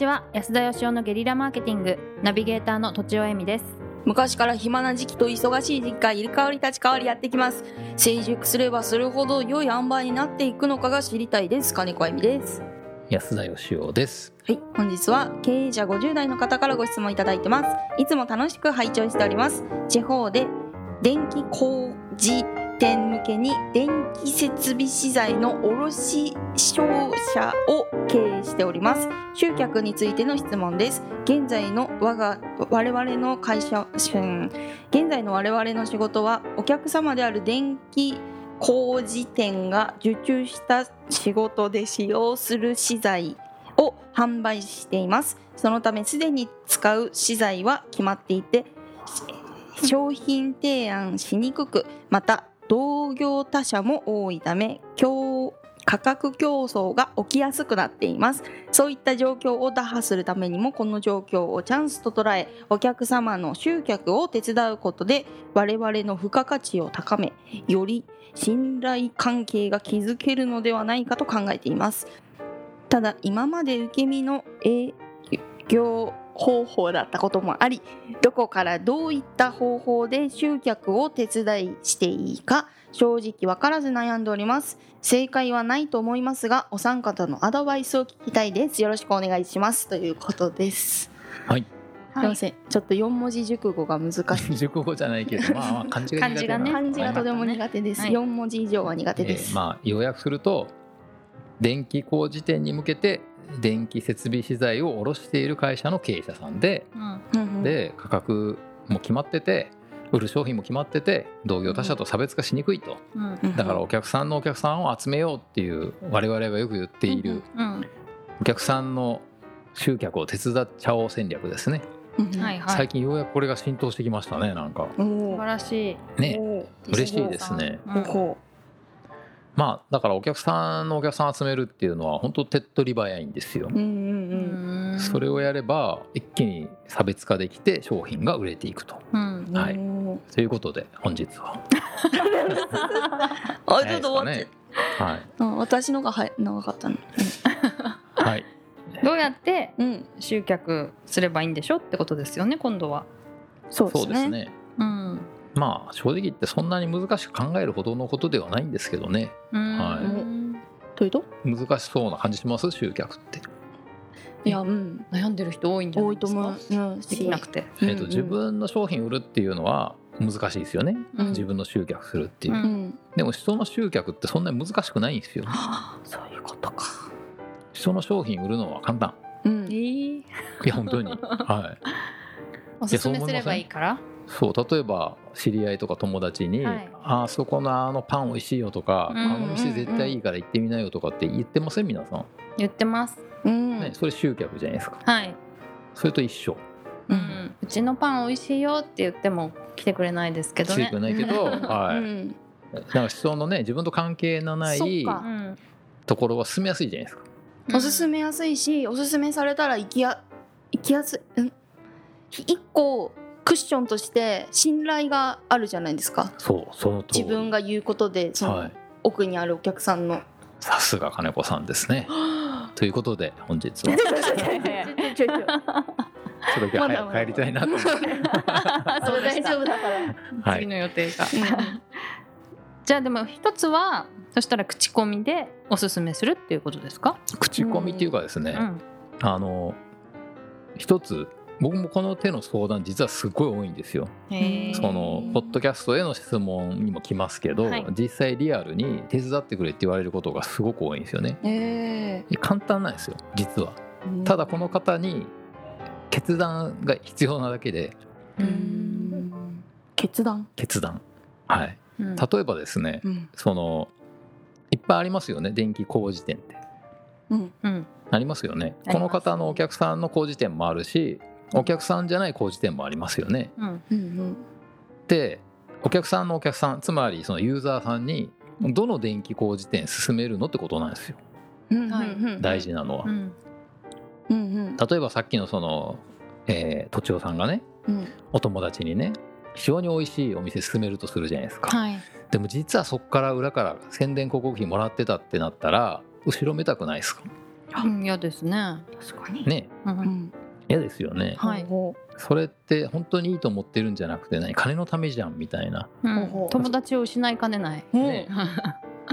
ちは。安田義雄のゲリラマーケティング。ナビゲーターの土地尾恵美です。昔から暇な時期と忙しい時期が入れ替わり立ち替わりやってきます。成熟すればするほど良い塩梅になっていくのかが知りたいです。金子恵美です。安田義雄です。はい。本日は経営者50代の方からご質問いただいてます。いつも楽しく拝聴しております。地方で電気工事店向けに電気設備資材の卸商社を経営しております。集客についての質問です。現在の我が我々の会社現在の我々の仕事はお客様である電気工事店が受注した仕事で使用する資材を販売しています。そのためすでに使う資材は決まっていて商品提案しにくくまた同業他社も多いため競価格競争が起きやすくなっています。そういった状況を打破するためにもこの状況をチャンスと捉えお客様の集客を手伝うことで我々の付加価値を高めより信頼関係が築けるのではないかと考えています。ただ今まで受け身の営業方法だったこともありどこからどういった方法で集客を手伝いしていいか正直わからず悩んでおります。正解はないと思いますがお三方のアドバイスを聞きたいです。よろしくお願いします。ということです。はい。すいません。ちょっと四文字熟語が難しい。熟語じゃないけどまあまあ漢字が苦手な。漢字がね漢字がとても苦手です、はい。四文字以上は苦手えです、ーまあ要約すると電気工事店に向けて電気設備資材を卸している会社の経営者さんでで価格も決まってて売る商品も決まってて同業他社と差別化しにくいと。だからお客さんのお客さんを集めようっていう我々がよく言っているうん。お客さんの集客を手伝っちゃおう戦略ですね。はいはい。最近ようやくこれが浸透してきましたねなんか。お素ー晴らしい。ね。嬉しいですね。うんほまあだからお客さんのお客さん集めるっていうのは本当手っ取り早いんですよ。ううんうんううん。んそれをやれば一気に差別化できて商品が売れていくと。うん。はい。ということで本日は。あちょっと待って、早い私のがは長かったの。はい、はい、どうやってうん。集客すればいいんでしょってことですよね今度は。そうですね。そうですね。うんまあ正直言ってそんなに難しく考えるほどのことではないんですけどね。うん。とい。うと？難しそうな感じします集客って、いやうん。悩んでる人多いんじゃないですか？多いと思う、うん、できなくて。えー、と自分の商品売るっていうのは難しいですよね、うん。自分の集客するっていう、ううん。んでも人の集客ってそんなに難しくないんですよ。はあそういうことか。人の商品売るのは簡単。うん。えー。いや本当に。はい。おすすめすればいいからそう例えば知り合いとか友達に「はい。あそこのあのパン美味しいよ」とか、うんあの店絶対いいから行ってみなよ」とかって言ってません？皆さん、言ってます。うん。ね、それ集客じゃないですか。はい。それと一緒。ううん。ん。うちのパン美味しいよって言っても来てくれないですけどね。来てくれないけど、う んはい、うん。だから人のね自分と関係のないそっか。うんところは進めやすいじゃないですか。おすすめやすいしおすすめされたら行きや行きやすい。うん。一個クッションとして信頼があるじゃないですか。そうその自分が言うことでそのはい。奥にあるお客さんの、さすが金子さんですね。ということで本日は。ちょいちょいそれだけ早く帰りたいなと思って。それ大丈夫だから、はい。次の予定が。じゃあでも一つはそしたら口コミでおすすめするっていうことですか？口コミっていうかですね、うん。あの一つ僕もこの手の相談実はすごい多いんですよ。そのポッドキャストへの質問にも来ますけど、はい実際リアルに手伝ってくれって言われることがすごく多いんですよね。え簡単なんですよ実は。ーただこの方に決断が必要なだけで決断、決断。はい。うん例えばですね、うんそのいっぱいありますよね電気工事店って。うんうんありますよね。ありますこの方のお客さんの工事店もあるしお客さんじゃない工事店もありますよね。うんうんでお客さんのお客さんつまりそのユーザーさんにどの電気工事店進めるのってことなんですようんうんはいうんうん大事なのは。うんうんうん例えばさっきのその、えー、とちおさんがねうんお友達にね非常に美味しいお店進めるとするじゃないですか。はいでも実はそこから裏から宣伝広告費もらってたってなったら後ろめたくないですか？うん嫌ですね。確かに。ねううんん。嫌ですよねはいほそれって本当にいいと思ってるんじゃなくて何金のためじゃんみたいなうん友達を失いかねない。う。ね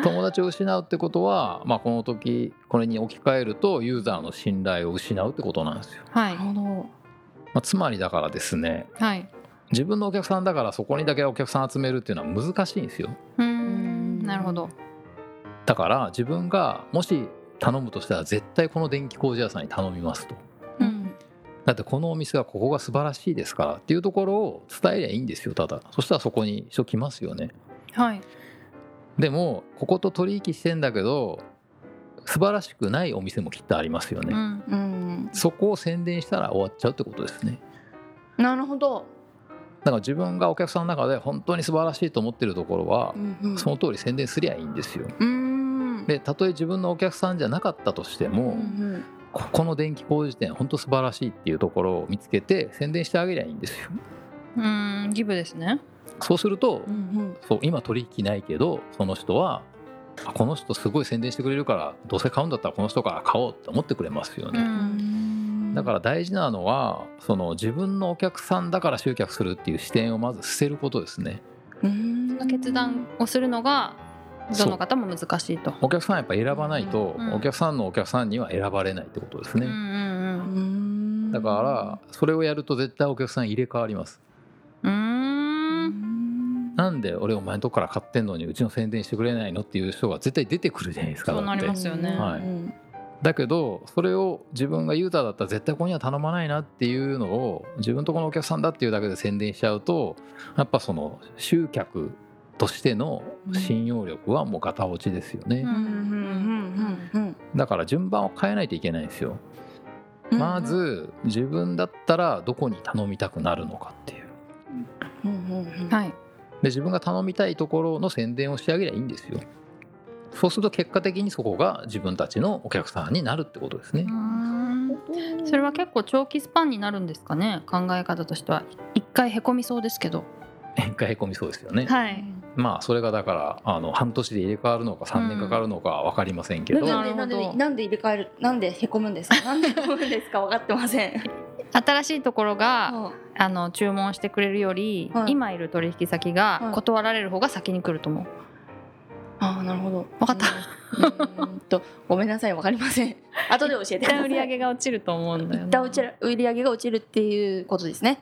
友達を失うってことは、まあ、この時これに置き換えるとユーザーの信頼を失うってことなんですよ、はないる。ほど。まあ、つまりだからですねはい。自分のお客さんだからそこにだけお客さん集めるっていうのは難しいんですようーんなるほど。だから自分がもし頼むとしたら絶対この電気工事屋さんに頼みますとうんだってこのお店はここが素晴らしいですからっていうところを伝えりゃいいんですよただそしたらそこに人来ますよねはい。でもここと取引してんだけど素晴らしくないお店もきっとありますよね、うんうん。そこを宣伝したら終わっちゃうってことですねなるほど。だから自分がお客さんの中で本当に素晴らしいと思ってるところはうんうんその通り宣伝すりゃいいんですようーん。でたとえ自分のお客さんじゃなかったとしてうんもうんここの電気工事店本当素晴らしいっていうところを見つけて宣伝してあげりゃいいんですよ。うーんギブですね。そうするとうんうん。そう今取引ないけどその人はあこの人すごい宣伝してくれるからどうせ買うんだったらこの人から買おうって思ってくれますようね、ん。だから大事なのはその自分のお客さんだから集客するっていう視点をまず捨てることですね。うーん決断をするのがどの方も難しいと。お客さんやっぱ選ばないと、うん。お客さんのお客さんには選ばれないってことですね、うんうんうーん。だからそれをやると絶対お客さん入れ替わります。なんで俺お前のとこから買ってんのにうちの宣伝してくれないのっていう人が絶対出てくるじゃないですかそうなりますよね。はい。うん。だけどそれを自分がユーザーだったら絶対ここには頼まないなっていうのを自分のところのお客さんだっていうだけで宣伝しちゃうとやっぱその集客としての信用力はもうガタ落ちですよね、だから順番を変えないといけないん。ですよ、うん。まず自分だったらどこに頼みたくなるのかっていうはい。で自分が頼みたいところの宣伝をしてあげりゃいいん。ですよそうすると結果的にそこが自分たちのお客さん。になるってことですね、それは結構長期スパンになるん。ですかね考え方としては一回へこみそうですけど一回へこみそうですよね、はいまあそれがだからあの半年で入れ替わるのか3年かかるのかは分かりませんけど、なんでなんなんで入れ替えるなんでへこむんですか？なんでへこむんですか分かってません。新しいところがああの注文してくれるより、はい。今いる取引先はい。が断られる方が先に来ると思う、あなるほど。わかった。とごめんなさい分かりません。後で教えて一ください。旦売り上げが落ちると思うんだよね一旦うちら売り上げが落ちるっていうことですね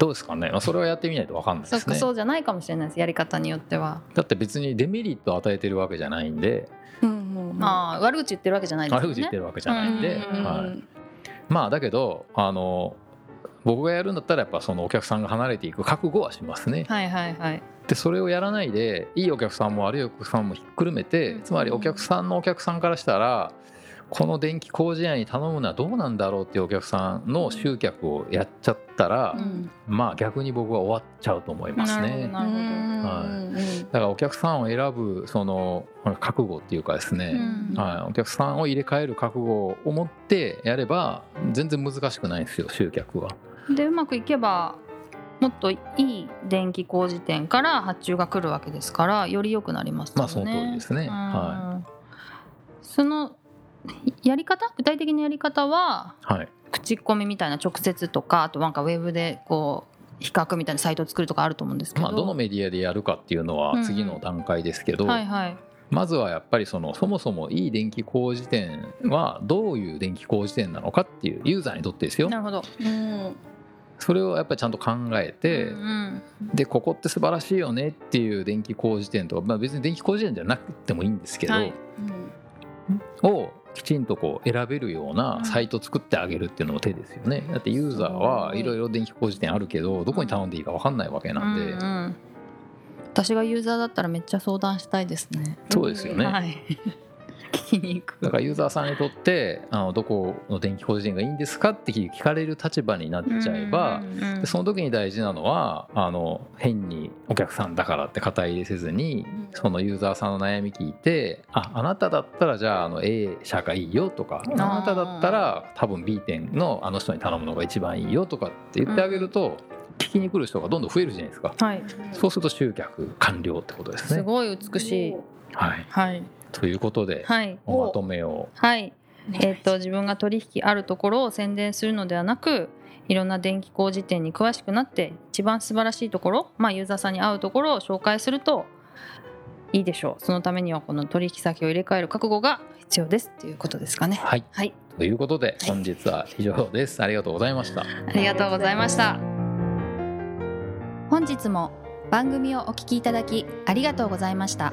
どうですかね、まあ、それはやってみないと分かんないですね。そうじゃないかもしれないですやり方によっては、だって別にデメリットを与えてるわけじゃないんで。うんうんうん。まあ悪口言ってるわけじゃないですよね。悪口言ってるわけじゃないんで、うん。はい、まあだけどあの僕がやるんだったらやっぱそのお客さんが離れていく覚悟はしますね。はいはいはい。でそれをやらないでいいお客さんも悪いお客さんもひっくるめてうんつまりお客さんのお客さんからしたらこの電気工事屋に頼むのはどうなんだろうっていうお客さんの集客をやっちゃったら、うんまあ逆に僕は終わっちゃうと思いますね。なるほどうんだからお客さんを選ぶその覚悟っていうかですね、うんはい、お客さんを入れ替える覚悟を持ってやれば全然難しくないんですよ集客は。でうまくいけばもっといい電気工事店から発注が来るわけですからより良くなりますよね。まあその通りですね。うんはそのやり方？具体的なやり方ははい。口コミみたいな直接とかあとなんかウェブでこう比較みたいなサイトを作るとかあると思うんですけど、まあ、どのメディアでやるかっていうのは次の段階ですけど、はいはい。まずはやっぱりそのそもそもいい電気工事店はどういう電気工事店なのかっていうユーザーにとってですよ。なるほど。うん。それをやっぱりちゃんと考えて、うんでここって素晴らしいよねっていう電気工事店とか、まあ、別に電気工事店じゃなくてもいいんですけど、はい。をきちんとこう選べるようなサイト作ってあげるっていうのも手ですよね。だってユーザーはいろいろ電気工事店あるけどどこに頼んでいいか分かんないわけなんで、うんうん。私がユーザーだったらめっちゃ相談したいですね。そうですよね、はい。聞きに行く。だからユーザーさんにとってあのどこの電気工事店がいいんですかって聞かれる立場になっちゃえば、でその時に大事なのはあの変にお客さんだからって肩入れせずにそのユーザーさんの悩み聞いてああなただったらじゃああの A 社がいいよとかあなただったら多分 B 店のあの人に頼むのが一番いいよとかって言ってあげると、聞きに来る人がどんどん増えるじゃないですかはい。そうすると集客完了ってことですね。すごい美しい。はい、はい。ということで、はい。おまとめを。はい。えー、と自分が取引あるところを宣伝するのではなくいろんな電気工事店に詳しくなって一番素晴らしいところ、まあ、ユーザーさんに合うところを紹介するといいでしょう。そのためにはこの取引先を入れ替える覚悟が必要ですっていうことですかね。はい。はい。ということで本日は以上です。ありがとうございました。ありがとうございました。本日も番組をお聞きいただきありがとうございました